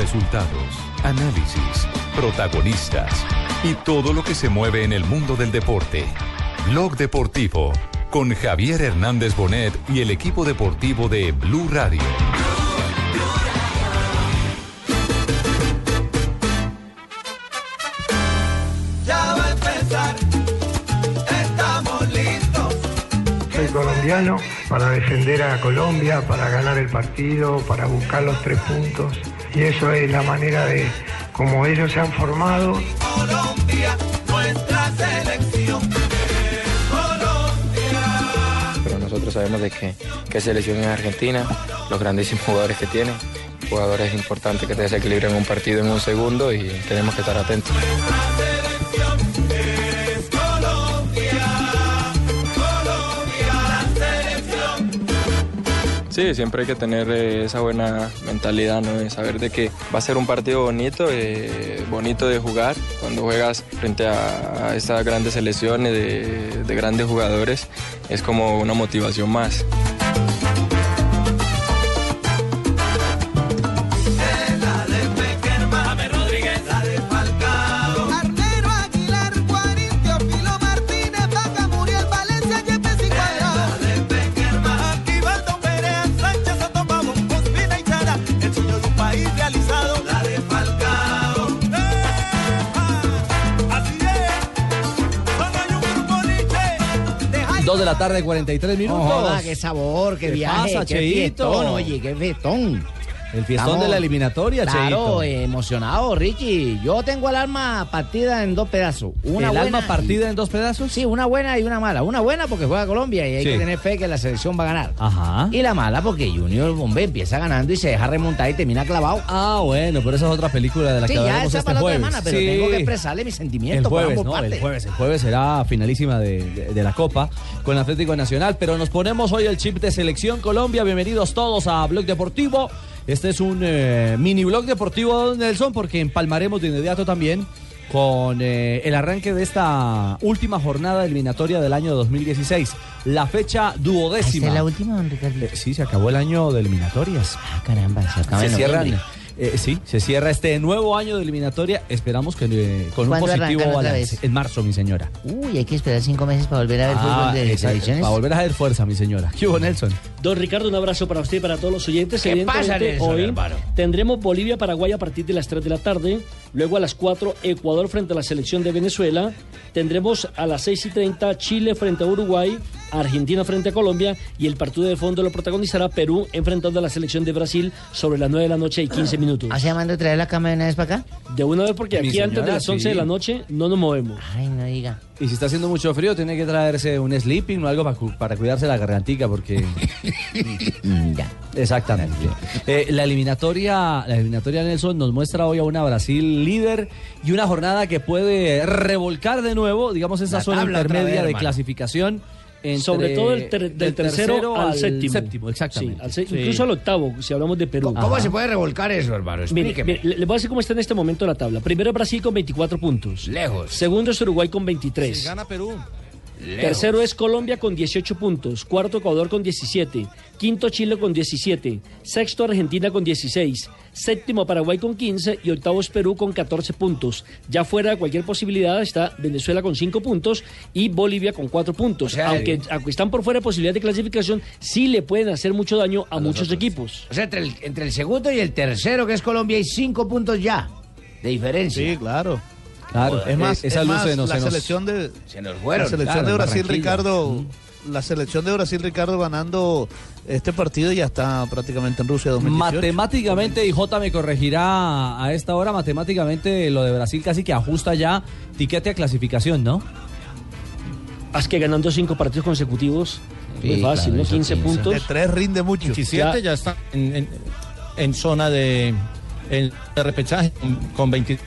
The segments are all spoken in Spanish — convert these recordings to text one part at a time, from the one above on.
Resultados, análisis, protagonistas y todo lo que se mueve en el mundo del deporte. Blog Deportivo con Javier Hernández Bonet y el equipo deportivo de Blue Radio. Ya va a empezar, estamos listos. Soy colombiano para defender a Colombia, para ganar el partido, para buscar los tres puntos. Y eso es la manera de como ellos se han formado. Colombia, nuestra selección. Pero nosotros sabemos de que, que selección es Argentina, los grandísimos jugadores que tiene, jugadores importantes que te desequilibran un partido en un segundo y tenemos que estar atentos. Sí, siempre hay que tener eh, esa buena mentalidad, saber de que va a ser un partido bonito, eh, bonito de jugar. Cuando juegas frente a, estas grandes selecciones de grandes jugadores, es como una motivación más. 2 de la tarde, 43 minutos. Joda, qué sabor, qué, ¿Qué viaje, pasa, qué Cheito? fiestón, oye, qué fiestón. El fiestón Estamos- de la eliminatoria, Claro, eh, emocionado, Richie. Yo tengo el alma partida en dos pedazos. Una ¿El buena alma partida y- en dos pedazos? Sí, una buena y una mala. Una buena porque juega Colombia y hay Sí. que tener fe que la selección va a ganar. Ajá. Y la mala porque Junior Bombe empieza ganando y se deja remontar y termina clavado. Ah, bueno, pero esa es otra película de la Sí, que ya esa este para la otra semana, pero Sí. tengo que expresarle mis sentimientos El jueves, por ¿no? partes. El jueves, el jueves será finalísima de, de- de la Copa con Atlético Nacional, pero nos ponemos hoy el chip de Selección Colombia. Bienvenidos todos a Blog Deportivo. Este es un eh, mini blog deportivo, don Nelson, porque empalmaremos de inmediato también con eh, el arranque de esta última jornada eliminatoria del año 2016. La fecha duodécima. ¿Esta es la última, don Ricardo? Eh, sí, se acabó el año de eliminatorias. Ah, caramba, se acaba Se en cierran. noviembre. Eh, sí, se cierra este nuevo año de eliminatoria. Esperamos que eh, con un ¿Cuándo positivo balance. En marzo, mi señora. Uy, hay que esperar cinco meses para volver a ver Ah, fútbol de selecciones. Para volver a hacer fuerza, mi señora. ¿Qué hubo, Nelson? Don Ricardo, un abrazo para usted y para todos los oyentes. ¿Qué pasa, Nelson, hoy hermano? tendremos Bolivia-Paraguay a partir de las 3 de la tarde. Luego a las 4, Ecuador frente a la selección de Venezuela. Tendremos a las 6 y 30, Chile frente a Uruguay, Argentina frente a Colombia. Y el partido de fondo lo protagonizará Perú enfrentando a la selección de Brasil sobre las 9 de la noche y 15 minutos. ¿Ah, se llamando traer la cama de una vez para acá? De una vez, porque Mi aquí antes de señora, las 11 sí. de la noche no nos movemos. Ay, no diga. Y si está haciendo mucho frío, tiene que traerse un sleeping o algo para, cu- para cuidarse la gargantica, porque. Ya. Exactamente. Eh, la eliminatoria, la eliminatoria Nelson nos muestra hoy a una Brasil líder y una jornada que puede revolcar de nuevo, digamos, esa La zona intermedia vez, de hermano. clasificación. Entre- Sobre todo el ter- del tercero, al, séptimo. séptimo, exactamente. Sí, al Sí. Incluso al octavo, si hablamos de Perú. ¿Cómo se puede revolcar eso, hermano? Mire, Explíqueme. mire, le le voy a decir cómo está en este momento la tabla. Primero Brasil con 24 puntos. Lejos. Segundo es Uruguay con 23. Perú. Lejos. Tercero es Colombia con 18 puntos. Cuarto Ecuador con 17. Quinto Chile con 17. Sexto Argentina con 16. Séptimo Paraguay con 15. Y octavo es Perú con 14 puntos. Ya fuera de cualquier posibilidad está Venezuela con 5 puntos y Bolivia con 4 puntos. O sea, aunque, eh, aunque están por fuera de posibilidad de clasificación, sí le pueden hacer mucho daño a, muchos equipos. O sea, entre el, entre el segundo y el tercero, que es Colombia, hay cinco puntos ya de diferencia. Sí, claro. Claro, Es más, esa es luz más, se nos- la se nos- selección de Se nos fueron. la selección claro, de Brasil. Ricardo, la selección de Brasil Ricardo ganando este partido y ya está prácticamente en Rusia 2018. Matemáticamente, y J me corregirá a esta hora, matemáticamente lo de Brasil casi que ajusta ya tiquete a clasificación, ¿no? Haz que ganando 5 partidos consecutivos, muy Sí, fácil, claro, ¿no? eso 15 pienso. puntos. de tres rinde mucho. 27 ya, está en, en- en zona de, en, de repechaje con, con 20.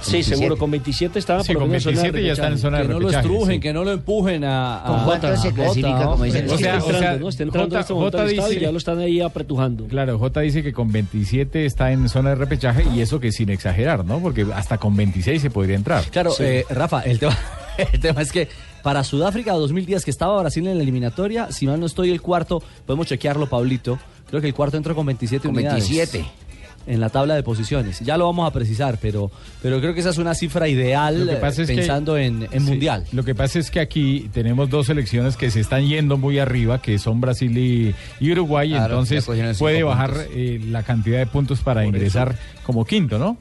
Sí, 27. seguro, con 27 estaba Sí, por con menos en zona de 27 ya está en repechaje. zona de Que no lo repechaje, estrujen, sí. que no lo empujen a... ¿Con cuánto se clasifica, Jota, como dicen? O sea, está o sea, entrando, ¿no? Está entrando en este J- momento J al estadio dice- y ya lo están ahí apretujando. Claro, J dice que con 27 está en zona de repechaje y eso que sin exagerar, ¿no? Porque hasta con 26 se podría entrar. Claro, eh, Rafa, el tema, el tema es que para Sudáfrica 2010, que estaba Brasil en la eliminatoria, si mal no estoy el cuarto, podemos chequearlo, Pablito. Creo que el cuarto entró con 27 Con unidades. 27. En la tabla de posiciones. Ya lo vamos a precisar, pero, pero creo que esa es una cifra ideal Lo que pasa eh, es que- pensando en, en Sí, Mundial. Lo que pasa es que aquí tenemos dos selecciones que se están yendo muy arriba, que son Brasil y, y Uruguay, Claro, entonces puede bajar eh, la cantidad de puntos para ingresar como quinto, ¿no?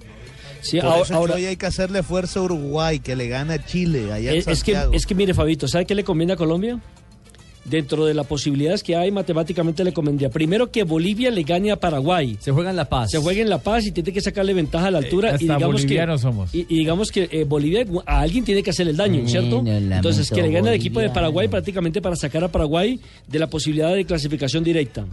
Sí, Por ahora, eso es que ahora- hoy hay que hacerle fuerza a Uruguay, que le gana a Chile allá en es, es que, es que mire, Fabito, ¿sabe qué le conviene a Colombia? Dentro de las posibilidades que hay, matemáticamente le convendría. Primero que Bolivia le gane a Paraguay. Se juega en La Paz. Se juega en La Paz y tiene que sacarle ventaja a la altura. Eh, hasta y digamos bolivianos que, somos. Y, y digamos que eh, Bolivia a alguien tiene que hacer el daño, Bueno, ¿cierto? Entonces, que le gane al equipo de. Paraguay prácticamente para sacar a Paraguay de la posibilidad de clasificación directa.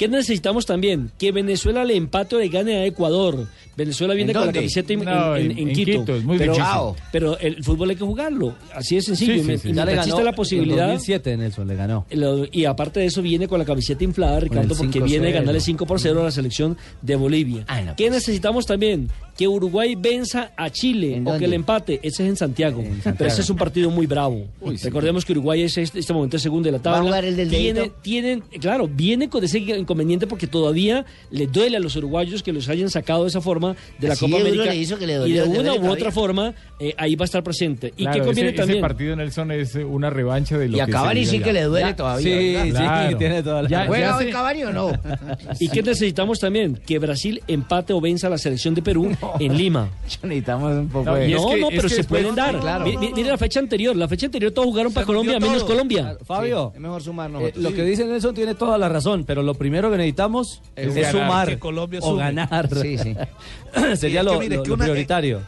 ¿Qué necesitamos también? Que Venezuela le empate o le gane a Ecuador. Venezuela viene ¿En con la camiseta en, No, en- en- en en Quito. Quito, es muy pero. Chao. pero el fútbol hay que jugarlo. Así de sencillo. Sí, Y sí, me- sí. y Ya le mientras ganó exista la en posibilidad. 2007 Nelson le ganó. Lo- y aparte de eso viene con la camiseta inflada, Ricardo, porque 5-0. viene a ganarle 5 por 0 a la selección de Bolivia. Ah, no, ¿Qué pues. necesitamos también? Que Uruguay venza a Chile ¿En o que el empate. Ese es en Santiago. Santiago. Pero ese es un partido muy bravo. Recordemos que Uruguay es este, este momento el segundo de la tabla. ¿Va a jugar el del Tiene- tienen, claro, viene con ese inconveniente porque todavía le duele a los uruguayos que los hayan sacado de esa forma de la Así Copa América. le hizo que le y de una u todavía. otra forma, eh, ahí va a estar presente. ¿Y Claro, qué conviene ese, ese también? partido, Nelson, es una revancha de lo Y que a se Cavani sí que le duele Ya, todavía. sí, ¿verdad? sí, Claro. tiene toda la Ya- ¿Juega ya hoy Cavani o no? ¿Y qué necesitamos también? Que Brasil empate o venza a la selección de Perú en Lima. Necesitamos un poco No, de... no, que- no, es pero que se pueden dar. claro. Mi- mi- Mire la fecha anterior. La fecha anterior todos jugaron para Colombia, menos. Colombia. Fabio, Es mejor sumarnos. eh, lo que dice Nelson tiene toda la razón, pero lo primero que necesitamos Es sumar que Colombia o ganar. Sí, sí. Sería Es que lo, mire, lo- que lo una- prioritario.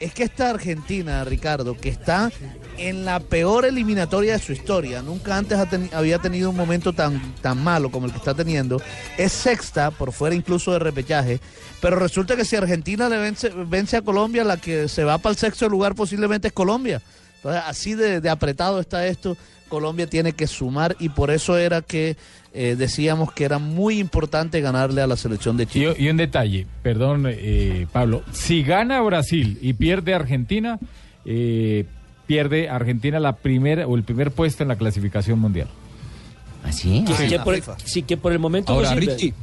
Es que esta Argentina, Ricardo, que está en la peor eliminatoria de su historia, nunca antes había tenido un momento tan, tan malo como el que está teniendo, es sexta, por fuera incluso de repechaje, pero resulta que si Argentina le vence, vence a Colombia, la que se va para el sexto lugar posiblemente es Colombia. Entonces, así de, apretado está esto, Colombia tiene que sumar y por eso era que eh, decíamos que era muy importante ganarle a la selección de Y, Chile. y un detalle, perdón, eh, Pablo. Si gana Brasil y pierde Argentina, eh, pierde Argentina la primera o el primer puesto en la clasificación mundial. ¿Así? Que, Sí, que por, el- FIFA. sí, que por el momento no Ahora. Richie,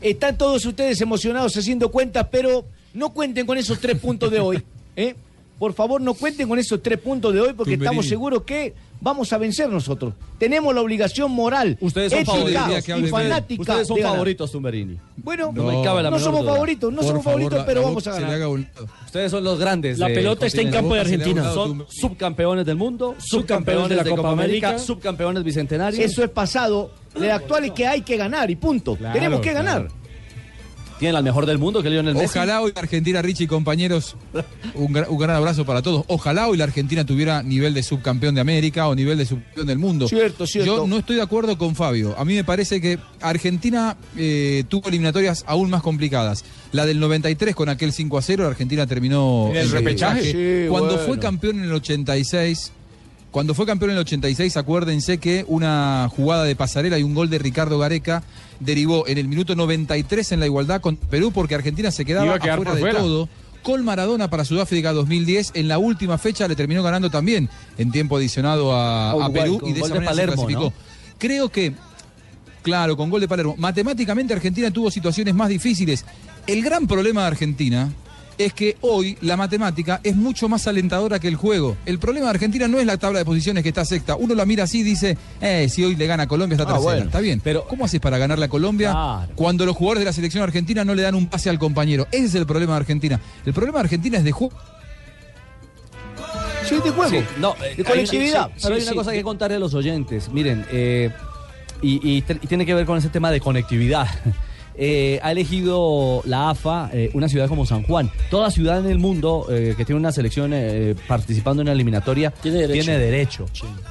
Están todos ustedes emocionados haciendo cuentas, pero no cuenten con esos tres puntos de hoy. ¿eh? Por favor, no cuenten con esos tres puntos de hoy porque Tumberini. estamos seguros que vamos a vencer nosotros. Tenemos la obligación moral, Ustedes son ética y fanática. Ustedes son de ganar. favoritos, Tumberini. Bueno, No no, me cabe la menor somos duda. favoritos, no por somos favor, favoritos, la- pero la vamos a boca se le ganar. haga un lado. Ustedes son los grandes. La del pelota está en continente. campo de Argentina. Son subcampeones del mundo, subcampeones de la Copa América, subcampeones bicentenarios. Eso es pasado. El actual es que hay que ganar y punto. Claro, Tenemos que ganar. Tienen al mejor del mundo, que Lionel Messi. Ojalá hoy la Argentina, Richie y compañeros, un, gra- un gran abrazo para todos. Ojalá hoy la Argentina tuviera nivel de subcampeón de América o nivel de subcampeón del mundo. Cierto, cierto. Yo no estoy de acuerdo con Fabio. A mí me parece que Argentina eh, tuvo eliminatorias aún más complicadas. La del 93 con aquel 5 a 0, la Argentina terminó ¿En el repechaje? Sí, Cuando bueno. fue campeón en el 86, cuando fue campeón en el 86, acuérdense que una jugada de pasarela y un gol de Ricardo Gareca derivó en el minuto 93 en la igualdad con Perú porque Argentina se quedaba afuera de todo. Con Maradona para Sudáfrica 2010, en la última fecha le terminó ganando también en tiempo adicionado a, Perú y de esa de manera se Palermo, clasificó. ¿no? Creo que Claro, con gol de Palermo. Matemáticamente Argentina tuvo situaciones más difíciles. El gran problema de Argentina es que hoy la matemática es mucho más alentadora que el juego. El problema de Argentina no es la tabla de posiciones que está sexta. Uno la mira así y dice, eh, si hoy le gana a Colombia está Ah, tercera. bueno. Está bien, Pero- ¿cómo haces para ganarle a Colombia Claro. cuando los jugadores de la selección argentina no le dan un pase al compañero? Ese es el problema de Argentina. El problema de Argentina es de juego. Sí, de juego. Sí, no, eh, de hay- colectividad. sí, pero hay Sí, una sí. cosa que contarle a los oyentes. Miren, eh, y, y te- y tiene que ver con ese tema de conectividad. Eh, ha elegido la AFA eh, una ciudad como San Juan. Toda ciudad en el mundo eh, que tiene una selección eh, participando en una eliminatoria Tiene derecho. tiene derecho.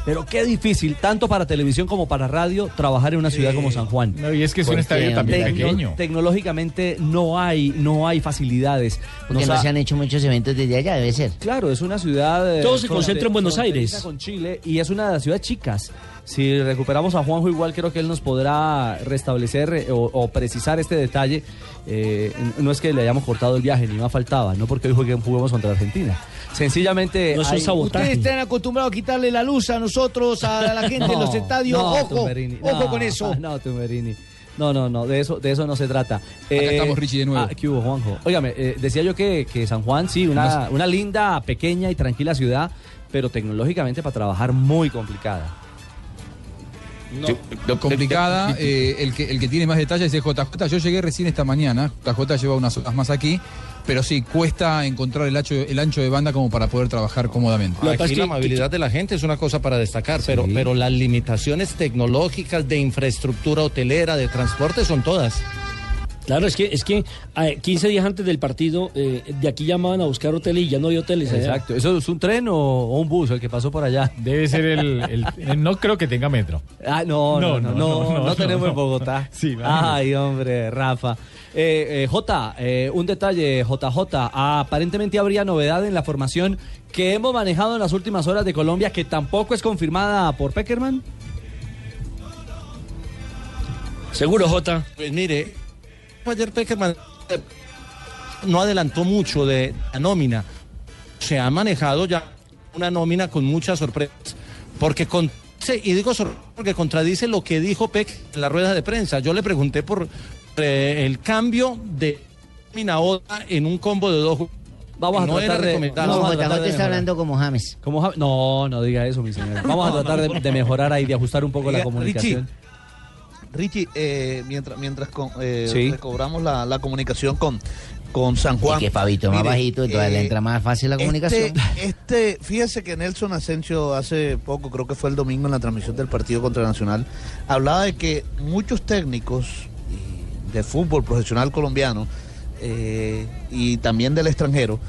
Pero qué difícil, tanto para televisión como para radio, trabajar en una ciudad como San Juan. No, y es que es un estadio también Tecno- pequeño. Tecnológicamente no hay, no hay facilidades. Porque Nos no ha- se han hecho muchos eventos desde allá, debe ser. Claro, es una ciudad. eh, Todo se concentra en Buenos Aires. con Chile y es una de las ciudades chicas. Si recuperamos a Juanjo, igual creo que él nos podrá restablecer eh, o, o precisar este detalle. Eh, no es que le hayamos cortado el viaje, ni más faltaba, no porque hoy juguemos, juguemos contra Argentina. Sencillamente. No es un hay- sabotaje. Ustedes están acostumbrados a quitarle la luz a nosotros, a la gente en los No, estadios. no, ojo, Tumberini, ojo no, con eso. No, Tumberini. No, no, no, de eso, de eso no se trata. Eh, estamos, Richie, de nuevo. Ah, ¿qué hubo, Juanjo? Óigame, eh, decía yo que, que San Juan, sí, una, una linda, pequeña y tranquila ciudad, pero tecnológicamente para trabajar muy complicada. Complicada. eh, el, que, el que tiene más detalles es JJ. Yo llegué recién esta mañana. JJ lleva unas horas más aquí. Pero sí, cuesta encontrar el ancho, el ancho de banda como para poder trabajar cómodamente. Aquí la amabilidad de la gente es una cosa para destacar, pero, pero las limitaciones tecnológicas de infraestructura hotelera, de transporte, son todas. Claro, es que, es que eh, 15 días antes del partido, eh, de aquí llamaban a buscar hoteles y ya no hay hoteles. allá. Exacto. ¿Eso es un tren o, o un bus el que pasó por allá? Debe ser el, el- eh, No creo que tenga metro. Ah, no, no, no, no, no, tenemos no. en Bogotá. Sí, imagínate. Ay, hombre, Rafa. Eh, eh, J, eh, un detalle, JJ. Aparentemente habría novedad en la formación que hemos manejado en las últimas horas de Colombia, que tampoco es confirmada por Peckerman. Seguro, Jota. Pues mire, ayer Peckerman eh, no adelantó mucho de la nómina. Se ha manejado ya una nómina con muchas sorpresas. Porque con, y digo porque contradice lo que dijo Peck en la rueda de prensa. Yo le pregunté por eh, el cambio de nómina otra en un combo de dos. Vamos a no era tratar de- recomendable. vamos a tratar de está mejorar. hablando como James. Como No, no diga eso, mi señor. Vamos a tratar de, de mejorar ahí, de ajustar un poco la comunicación. Richie, eh, mientras, mientras con- eh, Sí. recobramos la, la comunicación con, con San Juan. Y que Fabito más Mire, bajito, entonces le eh, entra más fácil la comunicación. Este, este, fíjese que Nelson Asensio hace poco, creo que fue el domingo en la transmisión del partido contra Nacional, hablaba de que muchos técnicos y de fútbol profesional colombiano eh, y también del extranjero,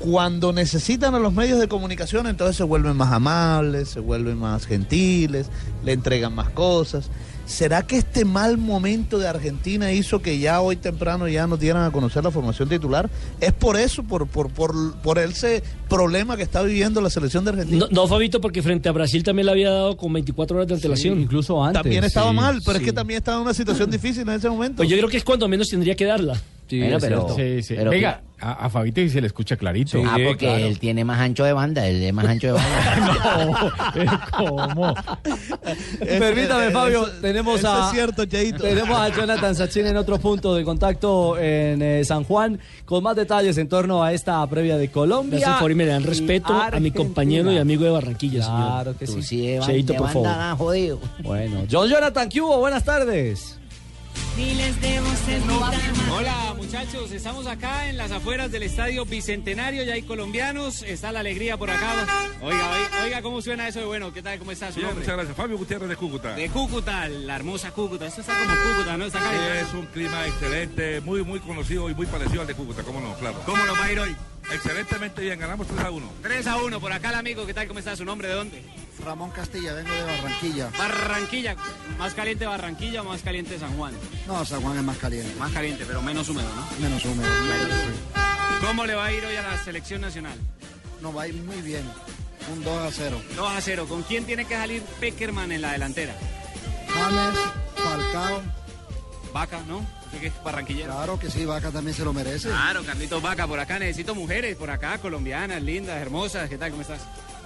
cuando necesitan a los medios de comunicación, entonces se vuelven más amables, se vuelven más gentiles, le entregan más cosas. ¿Será que este mal momento de Argentina hizo que ya hoy temprano ya nos dieran a conocer la formación titular? ¿Es por eso, por, por, por, por ese problema que está viviendo la selección de Argentina? No, no, Fabito, porque frente a Brasil también le había dado con 24 horas de antelación. incluso antes. También estaba sí, mal, pero sí. es que también estaba en una situación difícil en ese momento. Pues yo creo que es cuando menos tendría que darla. Sí, Bueno, es pero-. Sí, sí. Pero Venga, a, a Fabito y se le escucha clarito. ah, porque él tiene más ancho de banda, él es más ancho de banda. no, ¿cómo? Permítame, eh, Fabio, eso- tenemos a es cierto, Cheito. tenemos a Jonathan Sachin en otro punto de contacto en eh, San Juan con más detalles en torno a esta previa de Colombia. Gracias por y me dan respeto a mi Argentina. compañero y amigo de Barranquilla, señor. Claro que Tú sí. sí de, ban- Cheito, por favor. jodido. Bueno, John Jonathan, ¿qué hubo? Buenas tardes. Miles de voces gritaban. Hola muchachos, estamos acá en las afueras del Estadio Bicentenario, ya hay colombianos, está la alegría por acá. Oiga, oiga, oiga cómo suena eso de bueno, ¿qué tal? ¿Cómo está su Bien, nombre? muchas gracias. Fabio Gutiérrez de Cúcuta. De Cúcuta, la hermosa Cúcuta, esto está como Cúcuta, ¿no? Está acá. Es un clima excelente, muy muy conocido y muy parecido al de Cúcuta, ¿cómo no? Claro. ¿Cómo lo va a ir hoy? Excelentemente bien, ganamos 3 a 1. 3 a 1, por acá el amigo, ¿qué tal? ¿Cómo está su nombre? ¿De dónde? Ramón Castilla, vengo de Barranquilla. Barranquilla, más caliente Barranquilla o más caliente San Juan. No, San Juan es más caliente. Más caliente, pero menos húmedo, ¿no? Menos húmedo. ¿Cómo le va a ir hoy a la selección nacional? No, va a ir muy bien. Un 2 a 0. 2 a 0. ¿Con quién tiene que salir Peckerman en la delantera? James, Falcao. Vaca, ¿no? Usted que es barranquillero. Claro que sí, Vaca también se lo merece. Claro, Carlitos Vaca, por acá necesito mujeres, por acá, colombianas, lindas, hermosas. ¿Qué tal? ¿Cómo estás?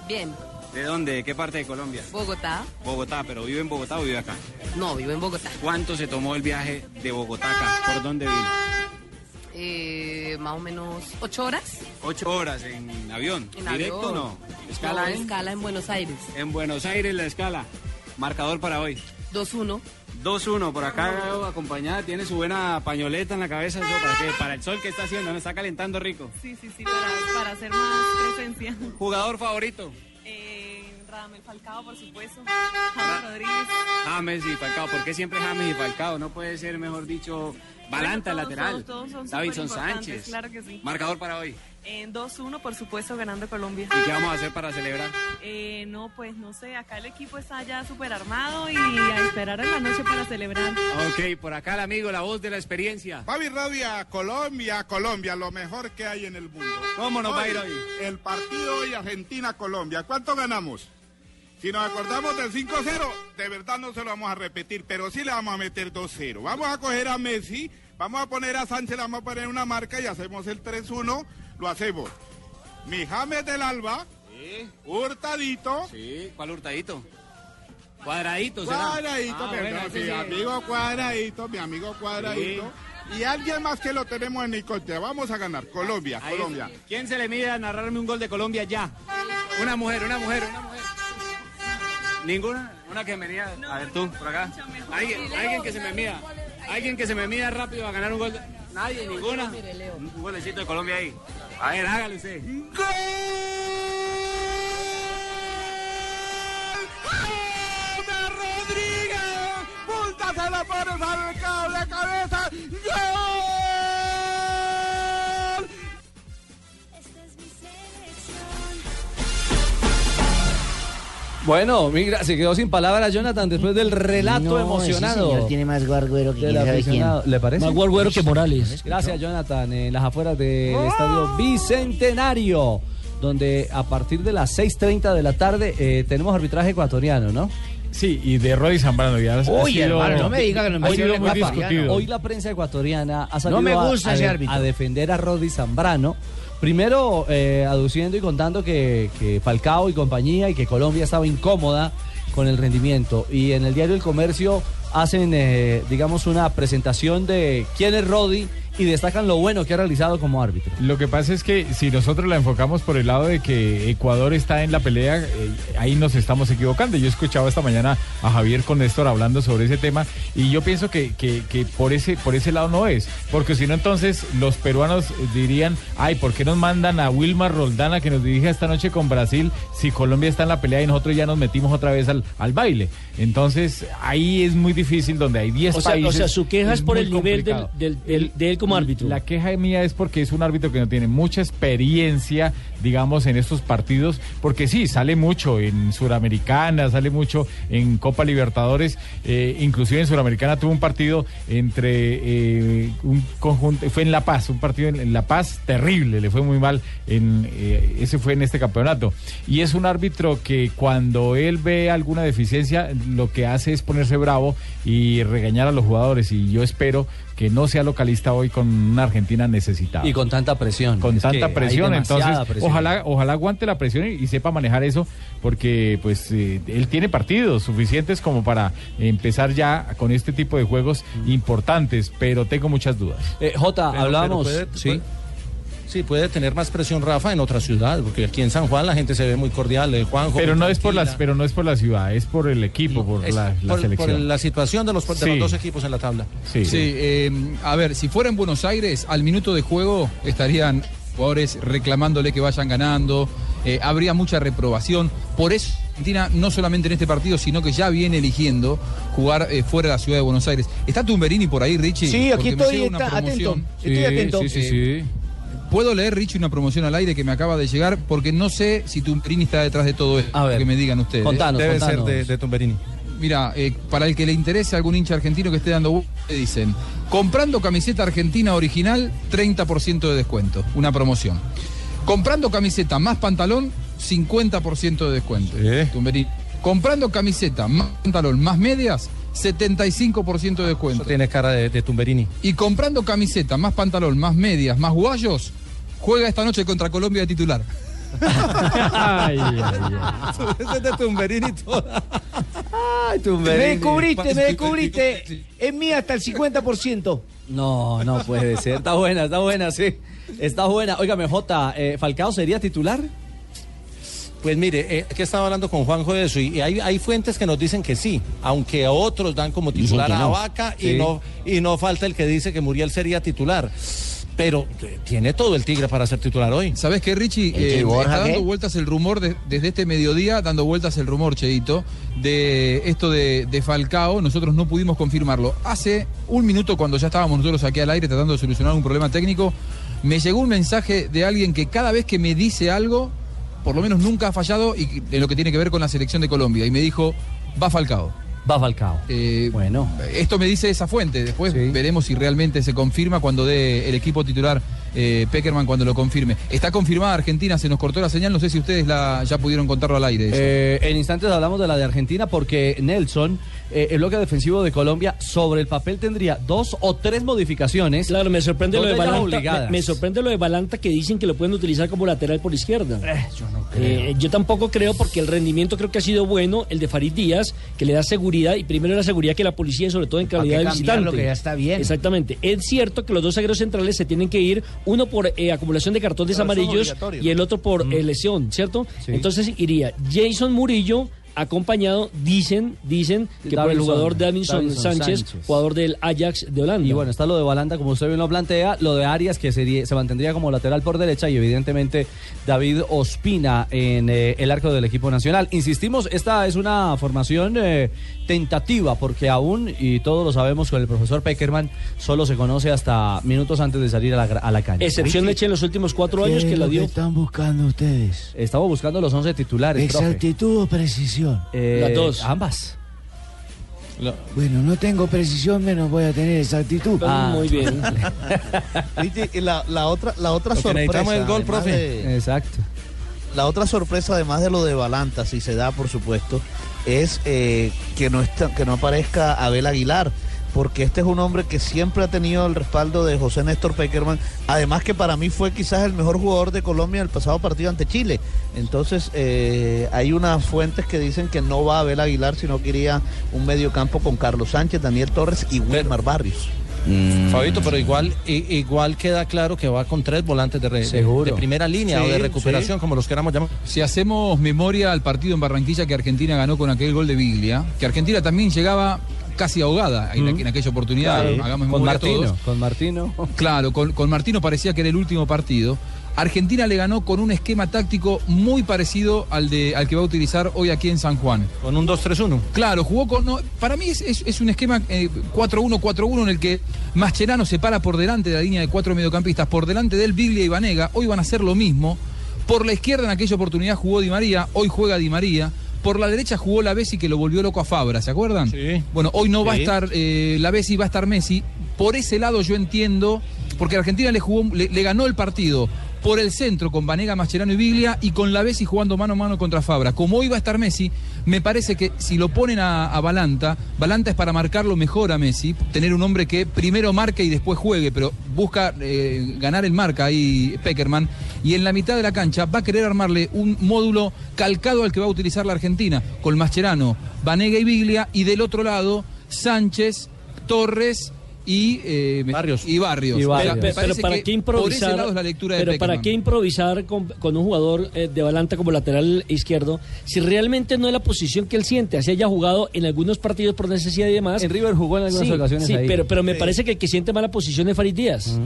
Bien, ¿De dónde? ¿De qué parte de Colombia? Bogotá. Bogotá, pero ¿vive en Bogotá o vive acá? No, vivo en Bogotá. ¿Cuánto se tomó el viaje de Bogotá acá? ¿Por dónde vino? Eh, más o menos ocho horas. Ocho horas en avión. En ¿Directo avión. no? ¿Escala No, en? escala en Buenos Aires. En Buenos Aires la escala. Marcador para hoy. 2-1. 2-1, por acá acompañada, tiene su buena pañoleta en la cabeza, ¿eso para qué? Para el sol que está haciendo, ¿no? Está calentando rico. Sí, sí, sí, para, para hacer más presencia. ¿Jugador favorito? Eh, Radamel Falcao, por supuesto. James Rodríguez. James y Falcao. ¿Por qué siempre James y Falcao? No puede ser, mejor dicho, Balanta, Todos, lateral. todos, todos son Davidson Sánchez. Claro que sí. Marcador para hoy. En 2-1, por supuesto, ganando Colombia. ¿Y qué vamos a hacer para celebrar? Eh, no, pues no sé, acá el equipo está ya súper armado y a esperar en la noche para celebrar. Ok, por acá el amigo, la voz de la experiencia. Fabi Rabia, Colombia, Colombia, lo mejor que hay en el mundo. ¿Cómo nos va a ir hoy? El partido hoy Argentina-Colombia. ¿Cuánto ganamos? Si nos acordamos del 5-0, de verdad no se lo vamos a repetir, pero sí le vamos a meter 2-0. Vamos a coger a Messi, vamos a poner a Sánchez, le vamos a poner una marca y hacemos el 3-1, lo hacemos. Mi James del Alba, Hurtadito, Sí, ¿cuál hurtadito? Cuadradito, será. Cuadradito, Ah, perdón, bueno, sí, sí, sí. amigo cuadradito, mi amigo cuadradito. Y alguien más que lo tenemos en Nicotea. Vamos a ganar. Colombia, Ahí Colombia. ¿Quién se le mide a narrarme un gol de Colombia ya? Una mujer, una mujer, una mujer. ¿Ninguna? Una que me mida. A ver tú, por acá. ¿Alguien, alguien que se me mida. Alguien que se me mida rápido a ganar un gol. de- Nadie, ninguna. Un un golecito de Colombia ahí. A ver, hágale usted. ¡James Rodríguez! ¡Punta se la al cable cabeza! Bueno, mira, se quedó sin palabras Jonathan después del relato No, emocionado. ese señor tiene más guarguero que del quién sabe aficionado. quién. ¿Le parece? Más guarguero que Morales. Gracias, Jonathan. En las afueras del estadio Bicentenario, donde a partir de las 6:30 de la tarde eh, tenemos arbitraje ecuatoriano, ¿no? Sí, y de Roddy Zambrano. Ya ha Uy, sido- hermano, no me diga que no me ha sido gusta muy discutido. Hoy la prensa ecuatoriana ha salido No me a- gusta a, ese de- árbitro. a defender a Roddy Zambrano. Primero eh, aduciendo y contando que, que Falcao y compañía y que Colombia estaba incómoda con el rendimiento. Y en el diario El Comercio hacen, eh, digamos, una presentación de quién es Roddy y destacan lo bueno que ha realizado como árbitro. Lo que pasa es que si nosotros la enfocamos por el lado de que Ecuador está en la pelea, eh, ahí nos estamos equivocando. Yo escuchaba esta mañana a Javier con Néstor hablando sobre ese tema y yo pienso que, que- que por, ese, por ese lado no es, porque si no entonces los peruanos dirían, ay, ¿por qué nos mandan a Wilmar Roldana que nos dirige esta noche con Brasil si Colombia está en la pelea y nosotros ya nos metimos otra vez al, al baile? Entonces ahí es muy difícil donde hay 10 O sea, países. o sea, su queja es por el nivel del, complicado. del- del- de él como árbitro. La queja mía es porque es un árbitro que no tiene mucha experiencia, digamos, en estos partidos, porque sí, sale mucho en Suramericana, sale mucho en Copa Libertadores, eh, inclusive en Suramericana tuvo un partido entre eh, un conjunto, fue en La Paz, un partido en, en La Paz terrible, le fue muy mal, en, eh, ese fue en este campeonato. Y es un árbitro que cuando él ve alguna deficiencia, lo que hace es ponerse bravo y regañar a los jugadores, y yo espero que no sea localista hoy con una Argentina necesitada. Y con tanta presión. Con Es tanta presión, entonces presión. ojalá ojalá aguante la presión y, y sepa manejar eso, porque pues eh, él tiene partidos suficientes como para empezar ya con este tipo de juegos importantes, pero tengo muchas dudas. Eh, Jota, hablábamos. pero puede- sí. puede- Sí, puede tener más presión Rafa en otra ciudad, porque aquí en San Juan la gente se ve muy cordial, eh, Juanjo. Pero no es por las pero no es por la ciudad, es por el equipo, por Es la, la por, selección. por la situación de los, de Sí. los dos equipos en la tabla. Sí. eh, a ver, si fuera en Buenos Aires, al minuto de juego estarían jugadores reclamándole que vayan ganando, eh, habría mucha reprobación. Por eso Argentina, no solamente en este partido, sino que ya viene eligiendo jugar eh, fuera de la ciudad de Buenos Aires. ¿Está Tumberini por ahí, Richie? Sí, aquí Porque me estoy, está- atento. promoción. Estoy atento. Eh, ¿Puedo leer, Richie, una promoción al aire que me acaba de llegar? Porque no sé si Tumberini está detrás de todo esto. A ver. que me digan ustedes. Contanos, Debe contanos. ser de, de Tumberini. Mira, eh, para el que le interese algún hincha argentino que esté dando le dicen, comprando camiseta argentina original, 30% de descuento, una promoción. Comprando camiseta más pantalón, 50% de descuento. Tumberini. Comprando camiseta más pantalón más medias, 75% de descuento. Eso tiene cara de, de Tumberini. Y comprando camiseta más pantalón más medias más guayos, juega esta noche contra Colombia de titular. Ay, ay, es de Tumberini toda. Ay, Me descubriste, me descubriste. Es mía hasta el 50%. No, no puede ser. Está buena, está buena, sí. Está buena. Óigame, Jota, eh, ¿Falcao sería titular? Pues mire, eh, que estaba hablando con Juanjo de eso y, y hay, hay fuentes que nos dicen que sí, aunque a otros dan como titular que a no. Vaca y no y no falta el que dice que Muriel sería titular. Pero tiene todo el Tigre para ser titular hoy. ¿Sabes qué, Richie? ¿El que Eh, está dando vueltas el rumor de- desde este mediodía, dando vueltas el rumor, Cheito, de esto de, de Falcao. Nosotros no pudimos confirmarlo. Hace un minuto, cuando ya estábamos nosotros aquí al aire tratando de solucionar un problema técnico, me llegó un mensaje de alguien que cada vez que me dice algo, por lo menos nunca ha fallado y en lo que tiene que ver con la selección de Colombia. Y me dijo, va Falcao. Va Falcao. Eh, Bueno. Esto me dice esa fuente. Después Sí. veremos si realmente se confirma cuando dé el equipo titular eh, Peckerman cuando lo confirme. Está confirmada Argentina, se nos cortó la señal, no sé si ustedes la, ya pudieron contarlo al aire. Eh, en instantes hablamos de la de Argentina porque Nelson, eh, el bloque defensivo de Colombia, sobre el papel tendría dos o tres modificaciones. Claro, me sorprende lo de Balanta. Me, me sorprende lo de Balanta que dicen que lo pueden utilizar como lateral por izquierda. Eh, yo tampoco creo porque el rendimiento creo que ha sido bueno, el de Farid Díaz, que le da seguridad y primero la seguridad que la policía sobre todo en ¿Para calidad de visitante. lo que ya está bien? Exactamente. Es cierto que los dos zagueros centrales se tienen que ir, uno por eh, acumulación de cartones Pero amarillos y el otro por Mm. eh, lesión, ¿cierto? Entonces iría Jason Murillo acompañado, dicen, dicen que por el jugador Davinson Sánchez, Sánchez. jugador del Ajax de Holanda. Y bueno, está lo de Balanta, como usted bien lo plantea, lo de Arias, que sería, se mantendría como lateral por derecha, y evidentemente David Ospina en eh, el arco del equipo nacional. Insistimos, esta es una formación eh, tentativa, porque aún, y todos lo sabemos con el profesor Peckerman, solo se conoce hasta minutos antes de salir a la, a la cancha. Excepción Leche en los últimos cuatro años que la dio. están buscando ustedes? Estamos buscando los 11 titulares. profe. ¿Exactitud o precisión? Eh, Las dos. Ambas. Bueno, no tengo precisión, menos voy a tener exactitud. Ah. Muy bien. La, la otra, la otra Lo sorpresa. el gol, profe. de- Exacto. La otra sorpresa, además de lo de Balanta, si se da, por supuesto, es eh, que, no está, que no aparezca Abel Aguilar, porque este es un hombre que siempre ha tenido el respaldo de José Néstor Peckerman, además que para mí fue quizás el mejor jugador de Colombia en el pasado partido ante Chile. Entonces, eh, hay unas fuentes que dicen que no va Abel Aguilar, sino que iría un medio campo con Carlos Sánchez, Daniel Torres y Wilmar Barrios. Fabito, pero igual, igual queda claro que va con tres volantes de, re- de- Seguro. de primera línea Sí, o de recuperación, sí. como los queramos llamar. Si hacemos memoria al partido en Barranquilla que Argentina ganó con aquel gol de Biglia, que Argentina también llegaba casi ahogada en, en aquella oportunidad, Claro. hagamos con Martino. todos. Con Martino. Claro, con, con Martino parecía que era el último partido. Argentina le ganó con un esquema táctico muy parecido al, de, al que va a utilizar hoy aquí en San Juan. Con un 2-3-1. Claro, jugó con. no, para mí es, es- es un esquema eh, 4-1-4-1 en el que Mascherano se para por delante de la línea de cuatro mediocampistas, por delante de él Biglia y Vanega. Hoy van a hacer lo mismo. Por la izquierda en aquella oportunidad jugó Di María, hoy juega Di María. Por la derecha jugó la Bessi que lo volvió loco a Fabra, ¿se acuerdan? Sí. Bueno, hoy no va a estar eh, la Bessi, va a estar Messi. Por ese lado yo entiendo, porque Argentina le jugó, le, le ganó el partido por el centro con Vanega, Mascherano y Biglia y con la Bessi jugando mano a mano contra Fabra. Como va a estar Messi, me parece que si lo ponen a, a Balanta, Balanta es para marcarlo mejor a Messi, tener un hombre que primero marque y después juegue, pero busca eh, ganar el marca ahí Peckerman. Y en la mitad de la cancha va a querer armarle un módulo calcado al que va a utilizar la Argentina, con Mascherano, Vanega y Biglia, y del otro lado Sánchez, Torres y eh, Barrios. Y Barrios. Y Barrios. Pero, para qué improvisar. La lectura de pero para qué improvisar con, con un jugador eh, de Balanta como lateral izquierdo si realmente no es la posición que él siente, así haya jugado en algunos partidos por necesidad y demás. En River jugó en algunas sí, ocasiones sí, ahí. pero, pero me parece que el que siente mala posición es Farid Díaz.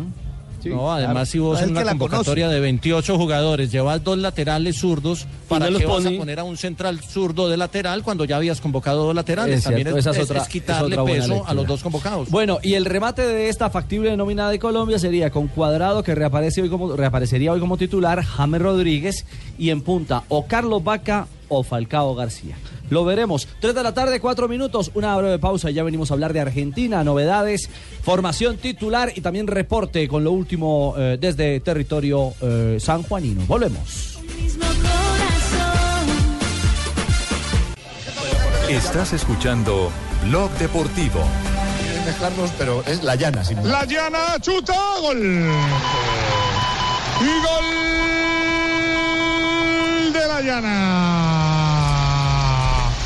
No, además si vos en una convocatoria de 28 jugadores llevas dos laterales zurdos, ¿para no los qué vas pone? a poner a un central zurdo de lateral cuando ya habías convocado dos laterales? Es También cierto, es, esa es es- otra- es quitarle otra peso a los dos convocados. Bueno, y el remate de esta factible nómina de Colombia sería con Cuadrado, que reaparece hoy como, reaparecería hoy como titular, James Rodríguez, y en punta o Carlos Vaca o Falcao García. Lo veremos. 3 de la tarde, 4 minutos, una breve pausa. Ya venimos a hablar de Argentina, novedades, formación titular y también reporte con lo último eh, desde territorio eh, sanjuanino. Volvemos. Estás escuchando Blog Deportivo. mezclarnos, pero es la llana. Sin La llana chuta, gol. Y gol de la llana.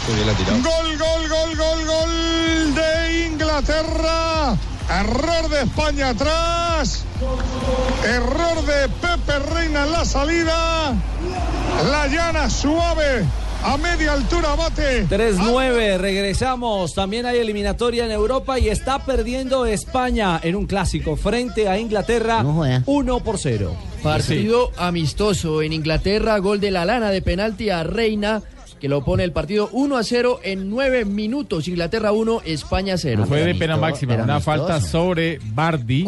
Muy bien la ha tirado. Gol, gol, gol, gol, gol de Inglaterra. Error de España atrás. Error de Pepe Reina en la salida. La llana suave. A media altura bate. 3-9, regresamos. También hay eliminatoria en Europa y está perdiendo España en un clásico frente a Inglaterra No joda. 1 por 0. Partido amistoso en Inglaterra, gol de la lana de penalti a Reina, que lo pone el partido 1 a 0 en 9 minutos. Inglaterra 1, España 0. Fue de pena máxima, una amistoso. falta sobre Bardi.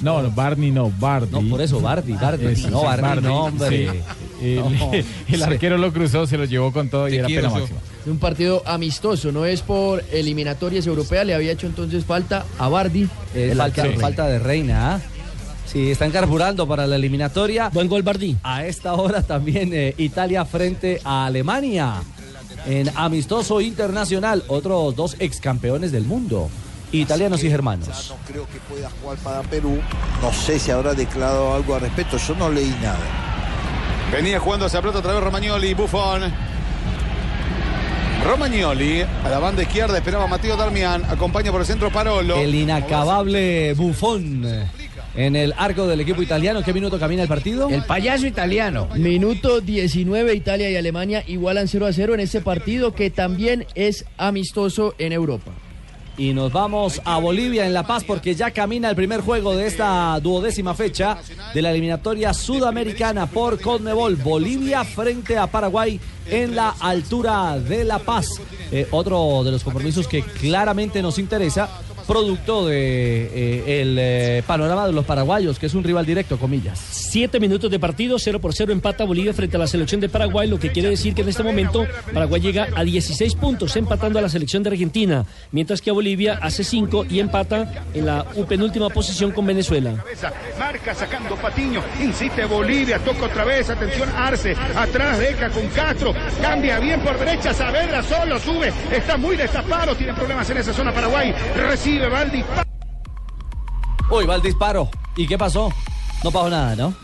No, no, Barney no, Bardi. No, por eso, Bardi, Bardi. No, sí, Bardi, no, hombre. sí. El, No, el sí. arquero lo cruzó, se lo llevó con todo y Te era pena yo. máxima. Un partido amistoso, no es por eliminatorias europeas, le había hecho entonces falta a Bardi. Eh, falta de reina, ¿ah? Sí, están carburando para la eliminatoria. Buen gol, Bardi. A esta hora también eh, Italia frente a Alemania. En amistoso internacional, otros dos ex campeones del mundo, italianos y germanos. No creo que pueda jugar para Perú. No sé si habrá declarado algo al respecto. Yo no leí nada. Venía jugando hacia pelota otra vez Romagnoli, Buffon. Romagnoli a la banda izquierda esperaba a Mateo Darmian, acompaña por el centro Parolo. El inacabable bufón eh, en el arco del equipo italiano. ¿Qué minuto camina el partido? El payaso italiano. Minuto 19, Italia y Alemania igualan 0 a 0 en este partido que también es amistoso en Europa. Y nos vamos a Bolivia en La Paz porque ya camina el primer juego de esta duodécima fecha de la eliminatoria sudamericana por Conmebol. Bolivia frente a Paraguay en la altura de La Paz. Eh, otro de los compromisos que claramente nos interesa, producto de eh, el eh, panorama de los paraguayos, que es un rival directo, comillas. Siete minutos de partido, 0 por 0 empata Bolivia frente a la selección de Paraguay, lo que quiere decir que en este momento Paraguay llega a 16 puntos, empatando a la selección de Argentina, mientras que a Bolivia hace 5 y empata en la penúltima posición con Venezuela. Marca sacando Patiño, insiste Bolivia, toca otra vez, atención Arce, atrás deja con Castro, cambia bien por derecha, Saavedra solo sube, está muy destapado, tiene problemas en esa zona Paraguay, recibe Valdi. Uy, va el disparo. ¿Y qué pasó? No pasó nada, ¿no?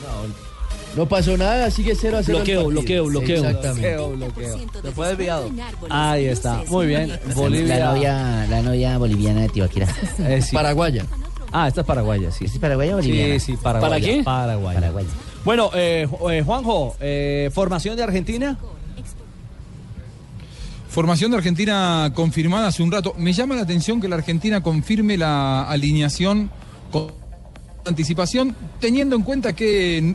No pasó nada, sigue 0 a 0. Bloqueo, bloqueo, bloqueo. Exactamente. Bloqueo, Se fue desviado. Ahí está. Muy bien. Bolivia. La novia, la novia boliviana de Tibaquira. Eh, sí. Paraguaya. Ah, esta es paraguaya, sí. ¿Es paraguaya o boliviana? Sí, sí, paraguaya. ¿Para qué? Paraguaya. Paraguaya. Bueno, eh, eh, Juanjo, eh, formación de Argentina. Formación de Argentina confirmada hace un rato. Me llama la atención que la Argentina confirme la alineación con anticipación, teniendo en cuenta que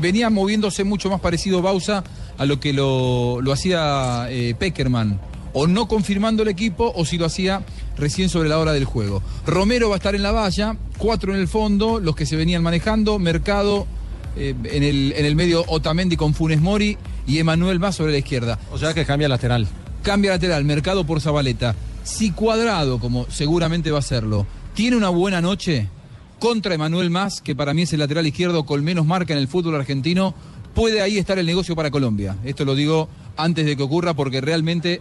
venía moviéndose mucho más parecido Bausa a lo que lo, lo hacía eh, Peckerman. O no confirmando el equipo, o si lo hacía recién sobre la hora del juego. Romero va a estar en la valla, cuatro en el fondo, los que se venían manejando, Mercado eh, en, el, en el medio Otamendi con Funes Mori y Emanuel más sobre la izquierda. O sea que cambia lateral. Cambia lateral, Mercado por Zabaleta. Si Cuadrado, como seguramente va a serlo, tiene una buena noche contra Emanuel Más, que para mí es el lateral izquierdo con menos marca en el fútbol argentino, puede ahí estar el negocio para Colombia. Esto lo digo antes de que ocurra porque realmente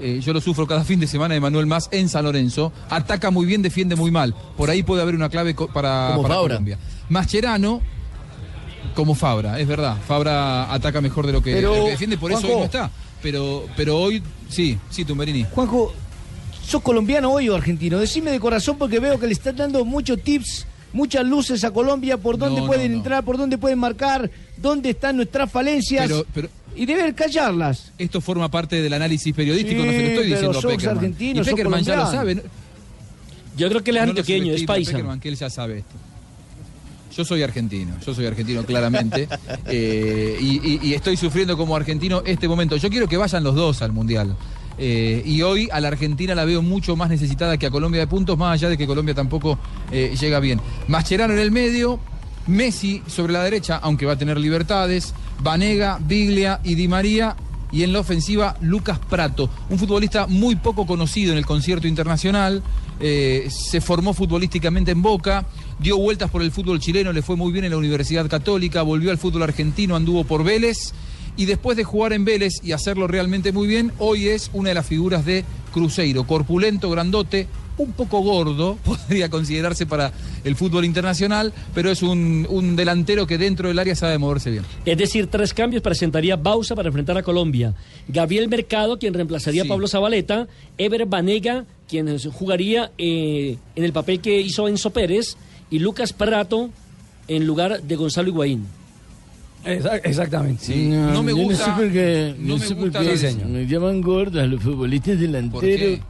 eh, yo lo sufro cada fin de semana de Manuel Más en San Lorenzo. Ataca muy bien, defiende muy mal. Por ahí puede haber una clave para, Como para Fabra. Colombia. Mascherano, como Fabra, es verdad. Fabra ataca mejor de lo que, Pero, de lo que defiende, por eso hoy no está. Pero, pero hoy, sí, sí, Tumberini. Juanjo, ¿sos colombiano hoy o argentino? Decime de corazón porque veo que le están dando muchos tips, muchas luces a Colombia, por dónde No, pueden no, no. entrar, por dónde pueden marcar, dónde están nuestras falencias. Pero- pero- y deben callarlas. Esto forma parte del análisis periodístico, no se lo estoy diciendo pero a Peckerman. argentino, y sos ya lo sabe. Yo creo que él es antioqueño, es paisa. Peckerman, que él ya sabe esto. Yo soy argentino, yo soy argentino claramente. eh, y, y- y estoy sufriendo como argentino este momento. Yo quiero que vayan los dos al Mundial. Eh, y hoy a la Argentina la veo mucho más necesitada que a Colombia de puntos, más allá de que Colombia tampoco eh, llega bien. Mascherano en el medio, Messi sobre la derecha, aunque va a tener libertades, Vanega, Biglia y Di María. Y en la ofensiva, Lucas Prato, un futbolista muy poco conocido en el concierto internacional. eh, se formó futbolísticamente en Boca, dio vueltas por el fútbol chileno, le fue muy bien en la Universidad Católica, volvió al fútbol argentino, anduvo por Vélez. Y después de jugar en Vélez y hacerlo realmente muy bien, hoy es una de las figuras de Cruzeiro. Corpulento, grandote, un poco gordo, podría considerarse para el fútbol internacional, pero es un, un delantero que dentro del área sabe moverse bien. Es decir, tres cambios presentaría Bausa para enfrentar a Colombia. Gabriel Mercado, quien reemplazaría a Pablo Zabaleta. Ever Banega, quien jugaría eh, en el papel que hizo Enzo Pérez. Y Lucas Prato en lugar de Gonzalo Higuaín. Exactamente. No, me yo gusta- No sé por qué, no no me sé por gusta qué me llaman gordos los futbolistas delanteros.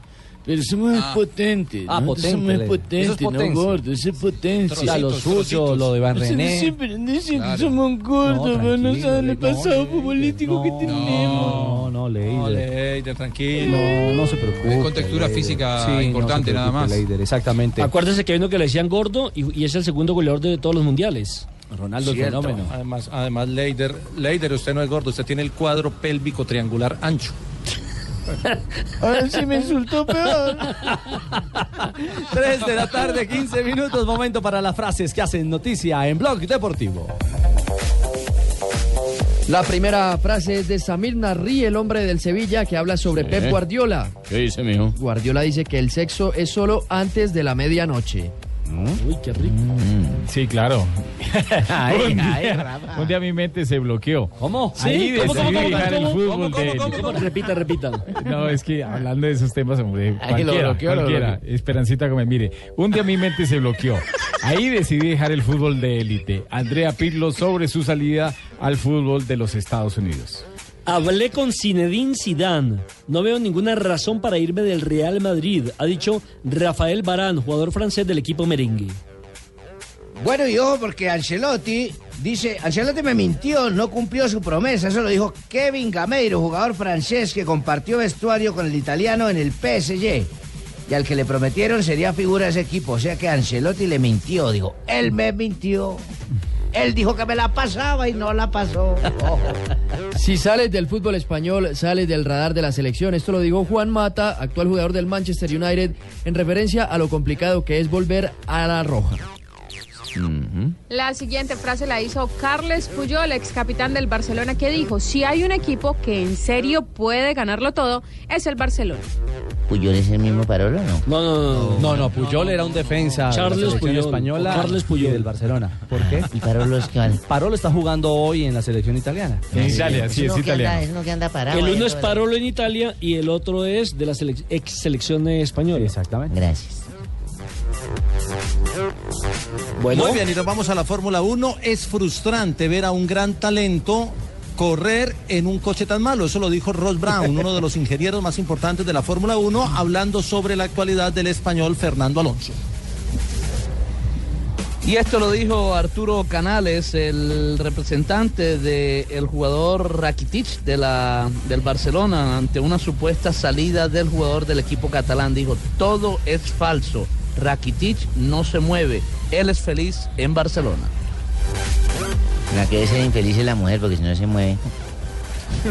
Pero somos Ah. potentes. Ah, potente, Somos le- potentes, es no gordos, eso es potencia. Ya, lo suyo, lo de Van René. siempre dicen Claro. que somos gordos, No, pero no saben el no, pasado futbolístico que tenemos. No, no, Leider. Leider, tranquilo. No, no se preocupe. Es con textura Leider. física Sí, no importante, nada más. Leider, exactamente. Acuérdese que hay uno que le decían gordo y, y es el segundo goleador de todos los mundiales. Ronaldo Cierto. Además, además Leider, Leider, usted no es gordo, usted tiene el cuadro pélvico triangular ancho. Ahora sí me insultó peor. 3 de la tarde, 15 minutos, momento para las frases que hacen noticia en Blog Deportivo. La primera frase es de Samir Narri, el hombre del Sevilla, que habla sobre Sí. Pep Guardiola. ¿Qué dice, mijo? Guardiola dice que el sexo es solo antes de la medianoche. Uy, qué rico. Sí, claro. Ay, un, ay, día, Rafa. un día mi mente se bloqueó. ¿Cómo? Ahí ¿Cómo, cómo, decidí cómo, dejar el fútbol cómo, de cómo, élite. cómo? Repita, repita. No, es que hablando de esos temas, hombre, Ahí lo cualquiera, lo cualquiera. bloqueó. Esperancita Gómez, mire, un día mi mente se bloqueó. Ahí decidí dejar el fútbol de élite. Andrea Pirlo sobre su salida al fútbol de los Estados Unidos. Hablé con Zinedine Zidane. No veo ninguna razón para irme del Real Madrid, ha dicho Rafael Barán, jugador francés del equipo merengue. Bueno, y ojo, porque Ancelotti dice, Ancelotti me mintió, no cumplió su promesa. Eso lo dijo Kevin Gameiro, jugador francés que compartió vestuario con el italiano en el PSG. Y al que le prometieron sería figura de ese equipo. O sea que Ancelotti le mintió. Digo, él me mintió. Él dijo que me la pasaba y no la pasó. Si sales del fútbol español, sales del radar de la selección. Esto lo dijo Juan Mata, actual jugador del Manchester United, en referencia a lo complicado que es volver a la roja. La siguiente frase la hizo Carles Puyol, ex capitán del Barcelona, que dijo, si hay un equipo que en serio puede ganarlo todo, es el Barcelona. ¿Puyol es el mismo Parolo no? No, no, no. No, no, Puyol era un defensa Charles de la selección Puyol. española Carles y Puyol. del Barcelona. ¿Por qué? ¿Y Parolo es cuál? Parolo está jugando hoy en la selección italiana. En Italia, sí, es que italiano. es uno que anda parado. El uno es Parolo en Italia y el otro es de la ex selección española. Exactamente. Gracias. Bueno. Muy bien, y nos vamos a la Fórmula 1. Es frustrante ver a un gran talento correr en un coche tan malo. Eso lo dijo Ross Brown, uno de los ingenieros más importantes de la Fórmula 1, hablando sobre la actualidad del español Fernando Alonso. Y esto lo dijo Arturo Canales, el representante del jugador Rakitic de la, del Barcelona, ante una supuesta salida del jugador del equipo catalán. Dijo, todo es falso. Rakitic no se mueve. Él es feliz en Barcelona. La que debe ser infeliz es la mujer porque si no se mueve.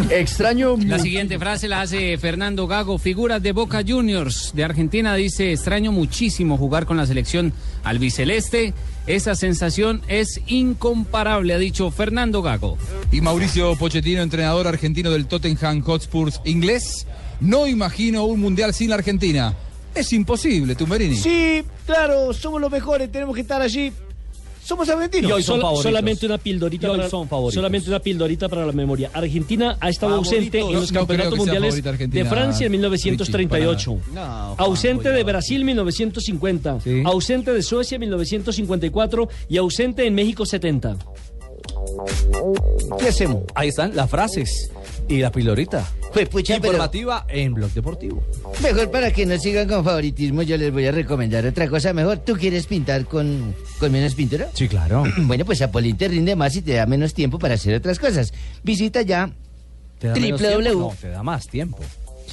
Extraño. La siguiente frase la hace Fernando Gago, figuras de Boca Juniors de Argentina. Dice, extraño muchísimo jugar con la selección albiceleste. Esa sensación es incomparable, ha dicho Fernando Gago. Y Mauricio Pochettino, entrenador argentino del Tottenham Hotspurs inglés. No imagino un mundial sin la Argentina. Es imposible, Tumberini. Sí, claro, somos los mejores, tenemos que estar allí. Somos argentinos. Y hoy son favoritos. solamente una pildorita Y hoy para, son favoritos. solamente una pildorita para la memoria. Argentina ha estado ausente en los No campeonatos mundiales de Francia en Richie, 1938. para nada. ausente de Brasil 1950, ausente de Suecia 1954 y ausente en México 70. ¿Qué hacemos? Ahí están las frases y la pilorita. Pues, pucha, pero- Informativa en Blog Deportivo. Mejor para que no sigan con favoritismo, yo les voy a recomendar otra cosa mejor. ¿Tú quieres pintar con, con menos pintura? Sí, claro. Bueno, pues Apolín te rinde más y te da menos tiempo para hacer otras cosas. Visita ya ¿Te da menos www. No, te da más tiempo.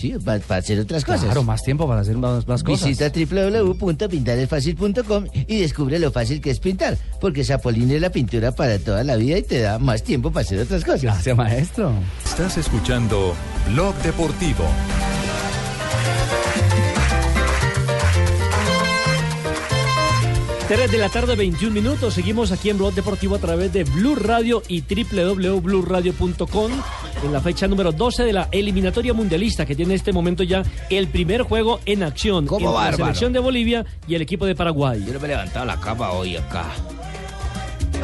Sí, para, hacer otras cosas. Claro, más tiempo para hacer más, más cosas. Visita www.pintaresfacil.com y descubre lo fácil que es pintar, porque Zapolín es la pintura para toda la vida y te da más tiempo para hacer otras cosas. Gracias, maestro. Estás escuchando Blog Deportivo. Tres de la tarde, 21 minutos. Seguimos aquí en Blog Deportivo a través de Blue Radio y www.blueradio.com en la fecha número 12 de la eliminatoria mundialista que tiene en este momento ya el primer juego en acción ¿Cómo entre la selección de Bolivia y el equipo de Paraguay. Yo no me he levantado la cama hoy acá.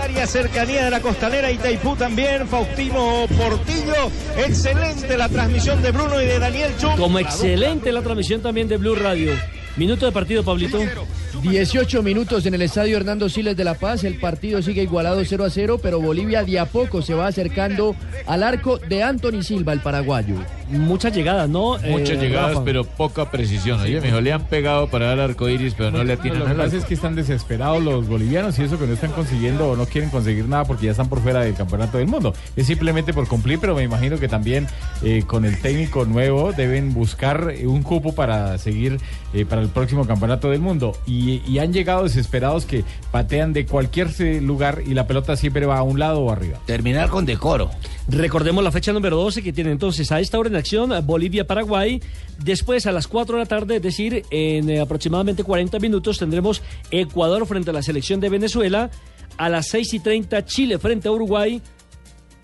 Área cercanía de la costanera Itaipú también, Faustino Portillo. Excelente la transmisión de Bruno y de Daniel Chum. Como excelente la transmisión también de Blue Radio. Minuto de partido, Pablito. 18 minutos en el estadio Hernando Siles de La Paz. El partido sigue igualado 0 a 0, pero Bolivia de a poco se va acercando al arco de Anthony Silva, el paraguayo. Muchas llegadas, ¿no? Muchas Eh, llegadas, Rafa? pero poca precisión. Oye, mijo, le han pegado para dar arco iris, pero no le atinan Lo que pasa es que están desesperados los bolivianos y eso que no están consiguiendo o no quieren conseguir nada porque ya están por fuera del campeonato del mundo. Es simplemente por cumplir, pero me imagino que también eh, con el técnico nuevo deben buscar eh, un cupo para seguir eh, para el próximo campeonato del mundo. Y, y han llegado desesperados que patean de cualquier lugar y la pelota siempre va a un lado o arriba. Terminar con decoro. Recordemos la fecha número 12 que tiene entonces a esta hora en acción eh, Bolivia-Paraguay. Después, a las 4 de la tarde, es decir, en eh, aproximadamente 40 minutos, tendremos Ecuador frente a la selección de Venezuela. A las 6 y 30, Chile frente a Uruguay.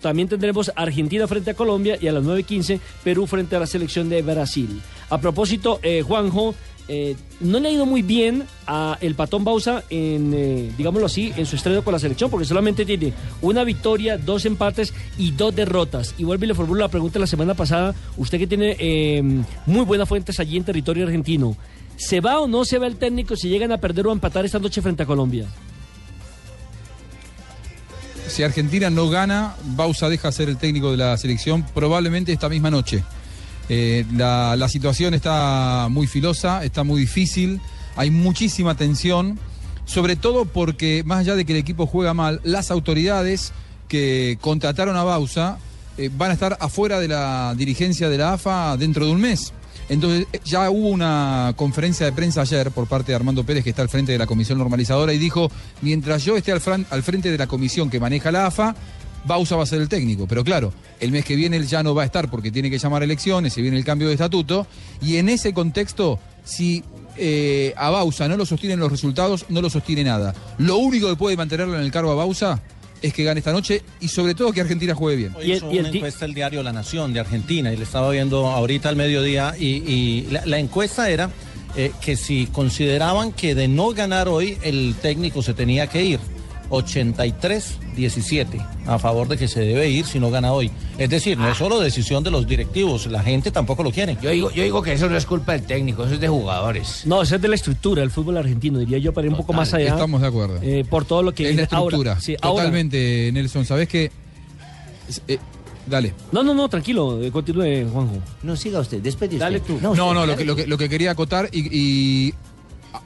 También tendremos Argentina frente a Colombia y a las 9.15 Perú frente a la selección de Brasil. A propósito, eh, Juanjo, eh, no le ha ido muy bien a el Patón Bausa en, eh, digámoslo así, en su estreno con la selección, porque solamente tiene una victoria, dos empates y dos derrotas. Y vuelve y le formulo la pregunta la semana pasada, usted que tiene eh, muy buenas fuentes allí en territorio argentino, ¿se va o no se va el técnico si llegan a perder o a empatar esta noche frente a Colombia? Si Argentina no gana, Bausa deja ser el técnico de la selección probablemente esta misma noche. Eh, la, situación está muy filosa, está muy difícil, hay muchísima tensión, sobre todo porque más allá de que el equipo juega mal, las autoridades que contrataron a Bausa eh, van a estar afuera de la dirigencia de la AFA dentro de un mes. Entonces eh, ya hubo una conferencia de prensa ayer por parte de Armando Pérez, que está al frente de la comisión normalizadora, y dijo, mientras yo esté al frente de la comisión que maneja la AFA, Bausa va a ser el técnico. Pero claro, el mes que viene él ya no va a estar porque tiene que llamar a elecciones, se viene el cambio de estatuto, y en ese contexto, si eh, a Bausa no lo sostienen los resultados, no lo sostiene nada. Lo único que puede mantenerlo en el cargo a Bausa es que gane esta noche y sobre todo que Argentina juegue bien. Hoy hizo una encuesta el diario La Nación de Argentina y le estaba viendo ahorita al mediodía y, y la, la encuesta era eh, que si consideraban que de no ganar hoy el técnico se tenía que ir. 83-17 a favor de que se debe ir si no gana hoy. Es decir, no es solo decisión de los directivos, la gente tampoco lo quiere. Yo digo, yo digo que eso no es culpa del técnico, eso es de jugadores. No, eso es de la estructura del fútbol argentino, diría yo, para ir un poco más allá. Estamos de acuerdo. eh, por todo lo que Es la ahora. estructura. Ahora. Totalmente, Nelson. ¿Sabés qué? Es- eh, dale. No, no, no, tranquilo, eh, continúe, Juanjo. No, siga usted, después de Dale tú. No, no, lo, que, lo, que, lo que quería acotar y, y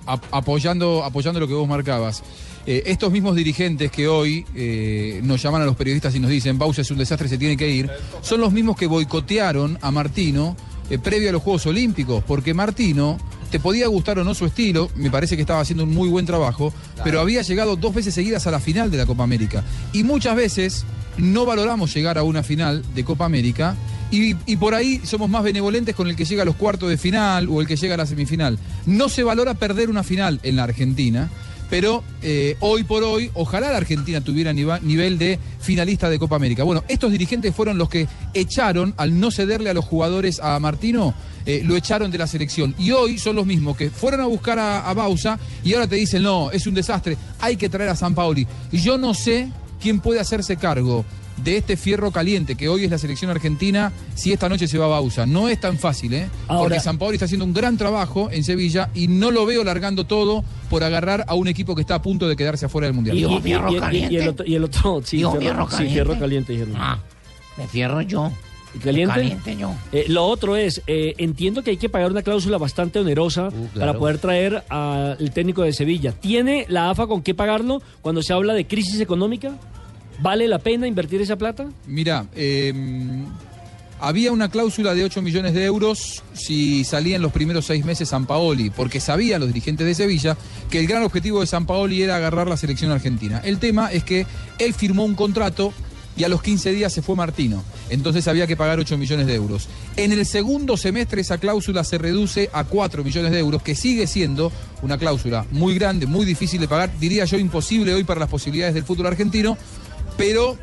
a- a- apoyando, apoyando lo que vos marcabas. Eh, estos mismos dirigentes que hoy eh, nos llaman a los periodistas y nos dicen Bausa es un desastre, se tiene que ir, son los mismos que boicotearon a Martino eh, previo a los Juegos Olímpicos, porque Martino, te podía gustar o no su estilo, me parece que estaba haciendo un muy buen trabajo, pero había llegado dos veces seguidas a la final de la Copa América. Y muchas veces no valoramos llegar a una final de Copa América y, y por ahí somos más benevolentes con el que llega a los cuartos de final o el que llega a la semifinal. No se valora perder una final en la Argentina, pero eh, hoy por hoy, ojalá la Argentina tuviera nivel de finalista de Copa América. Bueno, estos dirigentes fueron los que echaron, al no cederle a los jugadores a Martino, eh, lo echaron de la selección. Y hoy son los mismos que fueron a buscar a, Bausa y ahora te dicen, no, es un desastre, hay que traer a San Paoli. Y yo no sé quién puede hacerse cargo de este fierro caliente que hoy es la selección argentina si esta noche se va a Bausa. No es tan fácil, ¿eh? Ahora- Porque San Paoli está haciendo un gran trabajo en Sevilla y no lo veo largando todo por agarrar a un equipo que está a punto de quedarse afuera del Mundial. Y, y- y- y- y el otro, y el otro, sí, Dijo fierro, fierro sí, caliente. fierro caliente. dijeron. Ah, me fierro yo. ¿Y caliente? Caliente yo. Eh, lo otro es, eh, entiendo que hay que pagar una cláusula bastante onerosa para poder traer al técnico de Sevilla. ¿Tiene la AFA con qué pagarlo cuando se habla de crisis económica? ¿Vale la pena invertir esa plata? Mira, eh, había una cláusula de 8 millones de euros si salía en los primeros seis meses San Paoli, porque sabían los dirigentes de Sevilla que el gran objetivo de San Paoli era agarrar la selección argentina. El tema es que él firmó un contrato y a los 15 días se fue Martino. Entonces había que pagar 8 millones de euros. En el segundo semestre esa cláusula se reduce a 4 millones de euros, que sigue siendo una cláusula muy grande, muy difícil de pagar, diría yo imposible hoy para las posibilidades del fútbol argentino, pero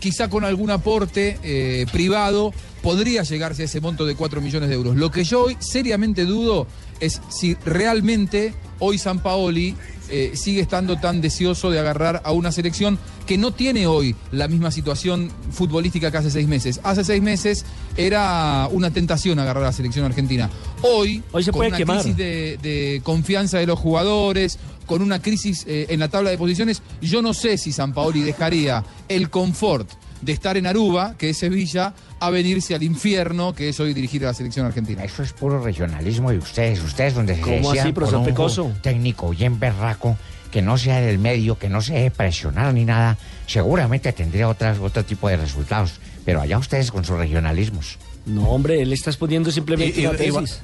quizá con algún aporte eh, privado podría llegarse a ese monto de 4 millones de euros. Lo que yo hoy seriamente dudo es si realmente hoy San Paoli eh, sigue estando tan deseoso de agarrar a una selección que no tiene hoy la misma situación futbolística que hace seis meses. Hace seis meses era una tentación agarrar a la selección argentina. Hoy, Hoy se con puede una quemar. crisis de, de confianza de los jugadores, con una crisis eh, en la tabla de posiciones, yo no sé si San Paoli dejaría el confort de estar en Aruba, que es Sevilla, a venirse al infierno, que es hoy dirigir a la selección argentina. Eso es puro regionalismo de ustedes. Ustedes donde se ¿Cómo así, por profesor un Pecoso? técnico bien berraco, que no sea del medio, que no se deje presionar ni nada, seguramente tendría otras, otro tipo de resultados. Pero allá ustedes con sus regionalismos. No, hombre, él está exponiendo simplemente Y- y- una y- tesis.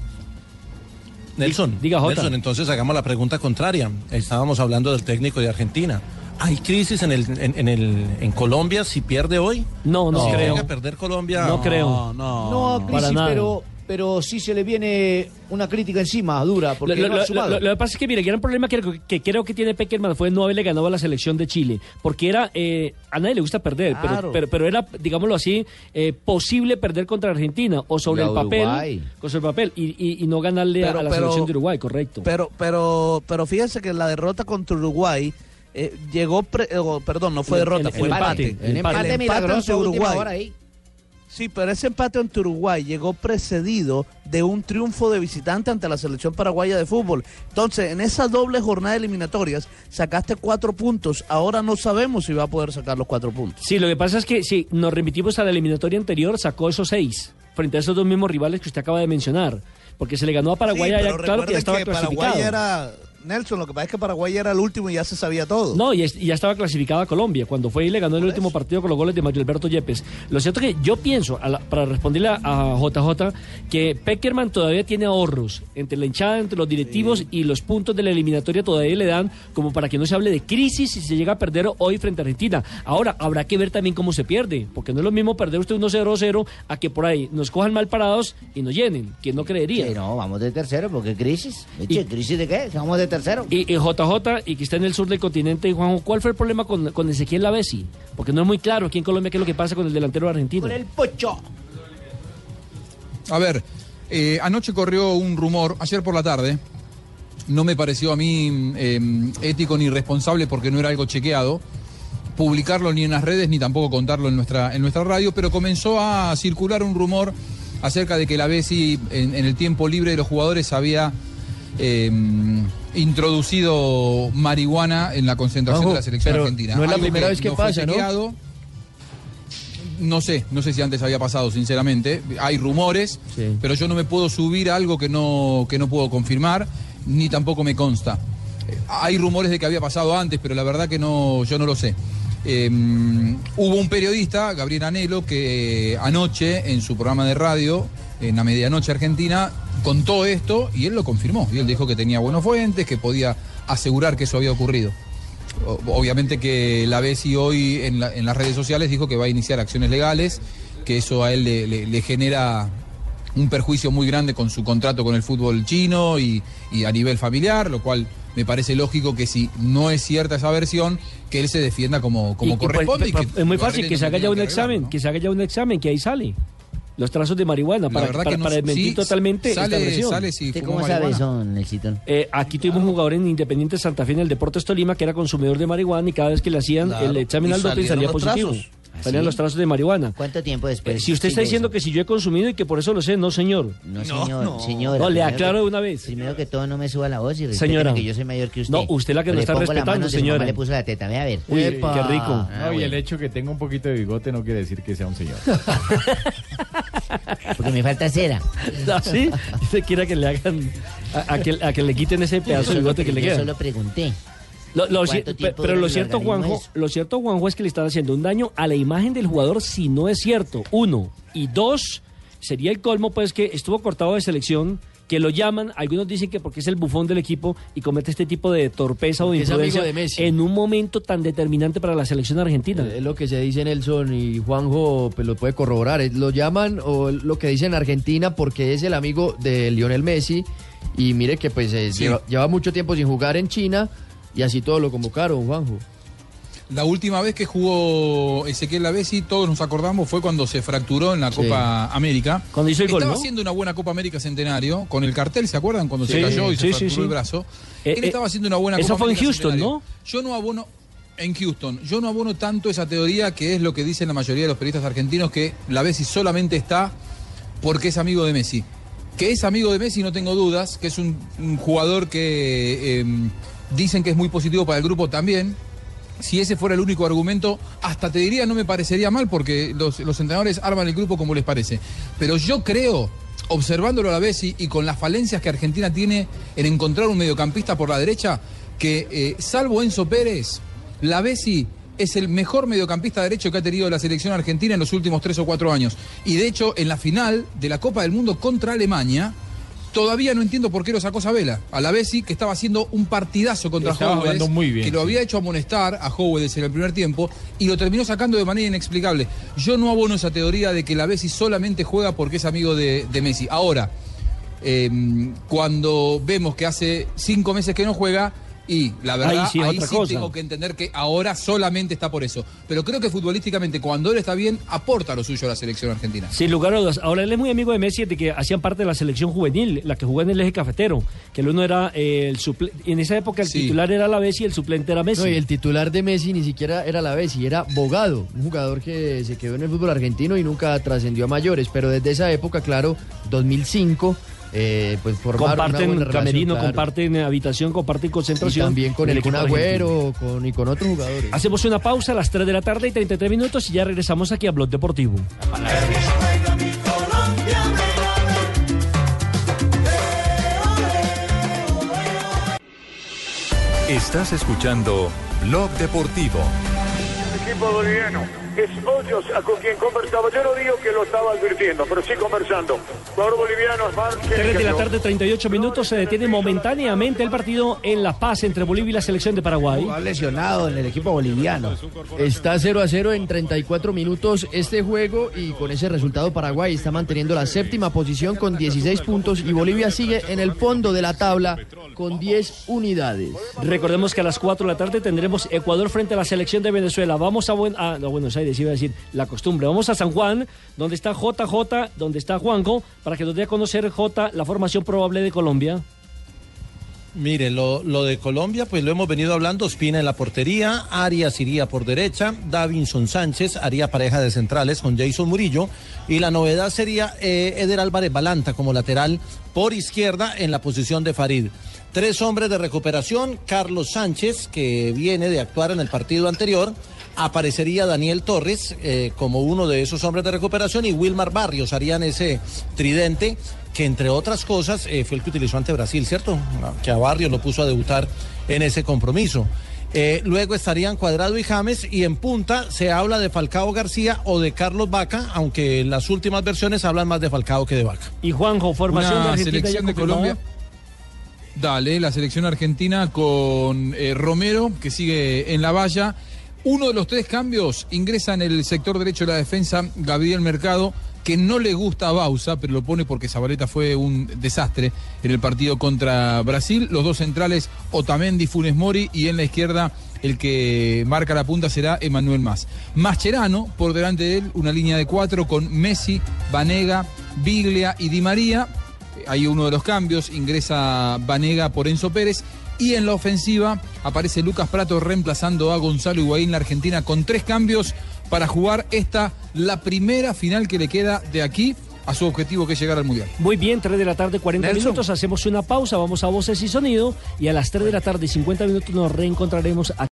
Nelson, Diga, Jota. Nelson, entonces hagamos la pregunta contraria. Estábamos hablando del técnico de Argentina. ¿Hay crisis en, el, en, en el, en Colombia si pierde hoy? No, no Si creo. llega a perder Colombia. No creo. No, No, para crisis, nada. pero, pero sí se le viene una crítica encima, dura, porque Lo, no ha lo- sumado. lo- lo que pasa es que, mire, el gran problema que, que creo que tiene Peckerman fue no haberle ganado a la selección de Chile, porque era, eh, a nadie le gusta perder, pero, Claro. pero, pero era, digámoslo así, eh, posible perder contra Argentina o sobre el papel, con sobre el papel y, y- y no ganarle a- Pero- a la pero- selección de Uruguay, correcto. Pero, pero, pero fíjense que la derrota contra Uruguay eh, llegó, pre- eh, perdón, no fue El- derrota, el- fue el empate. empate. El empate milagroso, última Uruguay. hora ahí. Sí, pero ese empate ante Uruguay llegó precedido de un triunfo de visitante ante la selección paraguaya de fútbol. Entonces, en esa doble jornada de eliminatorias sacaste cuatro puntos. Ahora no sabemos si va a poder sacar los cuatro puntos. Sí, lo que pasa es que si nos remitimos a la eliminatoria anterior, sacó esos seis frente a esos dos mismos rivales que usted acaba de mencionar. Porque se le ganó a Paraguay Sí, allá, claro que ya estaba que clasificado. Paraguay era Nelson, lo que pasa es que Paraguay era el último y ya se sabía todo. No, y, es- y ya estaba clasificada Colombia. Cuando fue y le ganó el último partido con los goles de Mario Alberto Yepes. Lo cierto es que yo pienso, a la- para responderle a, a JJ, que Peckerman todavía tiene ahorros entre la hinchada, entre los directivos y los puntos de la eliminatoria todavía le dan como para que no se hable de crisis si se llega a perder hoy frente a Argentina. Ahora, habrá que ver también cómo se pierde, porque no es lo mismo perder usted 1-0-0 a que por ahí nos cojan mal parados y nos llenen. ¿Quién no creería? Sí, no, vamos de tercero, porque crisis. Eche, ¿Crisis de qué? Vamos de tercero. Y, y JJ, y que está en el sur del continente, y Juanjo, ¿cuál fue el problema con, con Ezequiel Lavesi? Porque no es muy claro aquí en Colombia qué es lo que pasa con el delantero argentino. Con el pocho. A ver, eh, anoche corrió un rumor, ayer por la tarde, no me pareció a mí eh, ético ni responsable porque no era algo chequeado, publicarlo ni en las redes ni tampoco contarlo en nuestra, en nuestra radio, pero comenzó a circular un rumor acerca de que la Bessi en, en el tiempo libre de los jugadores había eh, introducido marihuana en la concentración Ojo, de la selección argentina. no es la Algo primera vez que no pasa, ¿no? No sé, no sé si antes había pasado, sinceramente. Hay rumores, pero yo no me puedo subir a algo que no, que no puedo confirmar, ni tampoco me consta. Eh, Hay rumores de que había pasado antes, pero la verdad que no, yo no lo sé. Eh, hubo un periodista, Gabriel Anelo, que anoche en su programa de radio, en la medianoche argentina, contó esto y él lo confirmó. Y él dijo que tenía buenos fuentes, que podía asegurar que eso había ocurrido. Obviamente que la Bessi hoy en, la- en las redes sociales dijo que va a iniciar acciones legales, que eso a él le, le- le genera un perjuicio muy grande con su contrato con el fútbol chino y, y a nivel familiar, lo cual me parece lógico que si no es cierta esa versión, que él se defienda como, como Y- y pues, corresponde. y que es muy fácil que se haga ya un examen, que se haga ya un examen, que ahí sale. Los trazos de marihuana, para, para, que no para desmentir sí, totalmente sale- esta versión. sale si ¿Usted fumó cómo sabe marihuana. eso, Nelsito? Eh, aquí tuvimos un jugador en Independiente Santa Fe en el Deportes Tolima que era consumidor de marihuana y cada vez que le hacían Claro. el examen al doping salía positivo. trazos. ¿Ah, Salían sí? los trazos de marihuana. ¿Cuánto tiempo después? Eh, si usted está diciendo eso? que si yo he consumido y que por eso lo sé, no señor. No, señor, señora. No, le aclaro que- de una vez. Primero que todo, no me suba la voz y respete Señora. que yo soy mayor que usted. No, usted la que Yo no está respetando, señora. mamá le puso la teta, ve a ver. Uy, Epa. qué rico. Ah, No, y el hecho que tenga un poquito de bigote no quiere decir que sea un señor. Porque me falta cera. ¿Así? Usted quiere que le hagan. A, a que, a que le quiten ese pedazo de Yo bigote solo- que le yo queda. solo pregunté. Lo- lo ¿Cuánto cier- tiempo pero lo cierto, Juanjo, eso? lo cierto, Juanjo, es que le están haciendo un daño a la imagen del jugador si no es cierto. Uno. Y dos, sería el colmo, pues, que estuvo cortado de selección, que lo llaman, algunos dicen que porque es el bufón del equipo y comete este tipo de torpeza o de Porque es amigo imprudencia de Messi. en un momento tan determinante para la selección argentina. Es lo que se dice Nelson y Juanjo pues, lo puede corroborar. Es- Lo llaman o lo que dicen en Argentina porque es el amigo de Lionel Messi y mire que pues eh, Sí. lleva, lleva mucho tiempo sin jugar en China y así todo lo convocaron, Juanjo. La última vez que jugó Ezequiel Lavesi, todos nos acordamos, fue cuando se fracturó en la Sí. Copa América. Cuando hizo el gol, Estaba ¿no? haciendo una buena Copa América Centenario, con el cartel, ¿se acuerdan? Cuando se cayó y sí, se fracturó el brazo. Eh, Él eh, estaba haciendo una buena eso Copa fue en América Houston, Centenario. ¿no? Yo no abono... En Houston, yo no abono tanto esa teoría que es lo que dicen la mayoría de los periodistas argentinos, que Lavesi solamente está porque es amigo de Messi. Que es amigo de Messi, no tengo dudas, que es un, un jugador que eh, dicen que es muy positivo para el grupo también. Si ese fuera el único argumento, hasta te diría no me parecería mal porque los, entrenadores arman el grupo como les parece. Pero yo creo, observándolo a la vez y, y con las falencias que Argentina tiene en encontrar un mediocampista por la derecha, que eh, salvo Enzo Pérez, la Bessi es el mejor mediocampista derecho que ha tenido la selección argentina en los últimos tres o cuatro años. Y de hecho, en la final de la Copa del Mundo contra Alemania, Todavía no entiendo por qué lo sacó Sabela. A la vez sí que estaba haciendo un partidazo contra Howells, jugando muy bien, que lo había hecho amonestar a Howells en el primer tiempo y lo terminó sacando de manera inexplicable. Yo no abono esa teoría de que la Bessi solamente juega porque es amigo de, de Messi. Ahora, eh, cuando vemos que hace cinco meses que no juega y la verdad Ahí sí, ahí sí tengo que entender que ahora solamente está por eso. Pero creo que futbolísticamente cuando él está bien aporta lo suyo a la selección argentina. Sin lugar a dudas. Ahora él es muy amigo de Messi, de que hacían parte de la selección juvenil, la que jugó en el eje cafetero. Que el uno era eh, el suple En esa época el titular era la Bessi y el suplente era Messi. No, y el titular de Messi ni siquiera era la Bessi, era Bogado, un jugador que se quedó en el fútbol argentino y nunca trascendió a mayores. Pero desde esa época, claro, 2005, eh, pues una comparten relación, camerino, claro. comparten habitación, comparten Y concentración. también con del el Kun. Agüero con, y con otros jugadores. Hacemos una pausa a las 3 de la tarde y 33 minutos y ya regresamos aquí a Blog Deportivo. Estás escuchando Blog Deportivo. equipo boliviano. Es Hoyos a con quien conversaba. Yo no digo que lo estaba advirtiendo, pero sí conversando. Jugador boliviano, 3 de la tarde, 38 minutos. Se detiene momentáneamente el partido en La Paz entre Bolivia y la selección de Paraguay. Ha lesionado en el equipo boliviano. Está 0 a 0 en 34 minutos este juego y con ese resultado Paraguay está manteniendo la séptima posición con 16 puntos y Bolivia sigue en el fondo de la tabla con 10 unidades. Recordemos que a las 4 de la tarde tendremos Ecuador frente a la selección de Venezuela. Vamos a, Buen- a- a Buenos Aires, iba a decir la costumbre. Vamos a San Juan, donde está JJ, donde está Juanjo, para que nos dé a conocer J la formación probable de Colombia. Mire, lo, lo de Colombia, pues lo hemos venido hablando. Espina en la portería, Arias iría por derecha, Davinson Sánchez haría pareja de centrales con Jason Murillo. Y la novedad sería eh, Eder Álvarez Balanta como lateral por izquierda en la posición de Farid. Tres hombres de recuperación, Carlos Sánchez, que viene de actuar en el partido anterior. Aparecería Daniel Torres eh, como uno de esos hombres de recuperación y Wilmar Barrios harían ese tridente que entre otras cosas eh, fue el que utilizó ante Brasil, ¿cierto? Que a Barrios lo puso a debutar en ese compromiso. Eh, luego estarían Cuadrado y James y en punta se habla de Falcao García o de Carlos Vaca, aunque en las últimas versiones hablan más de Falcao que de Vaca. Y Juanjo, formación de Una Argentina selección de. Colombia. Dale, la selección argentina con eh, Romero, que sigue en la valla. Uno de los tres cambios ingresa en el sector derecho de la defensa Gabriel Mercado, que no le gusta a Bausa, pero lo pone porque Zabaleta fue un desastre en el partido contra Brasil. Los dos centrales, Otamendi, Funes Mori, y en la izquierda el que marca la punta será Emanuel Más. Mascherano, por delante de él, una línea de cuatro con Messi, Vanega, Biglia y Di María hay uno de los cambios, ingresa Vanega por Enzo Pérez. Y en la ofensiva aparece Lucas Prato reemplazando a Gonzalo Higuaín, la Argentina, con tres cambios para jugar esta, la primera final que le queda de aquí a su objetivo que es llegar al Mundial. Muy bien, 3 de la tarde, 40 Nelson. minutos. Hacemos una pausa, vamos a voces y sonido. Y a las 3 de la tarde, 50 minutos, nos reencontraremos aquí.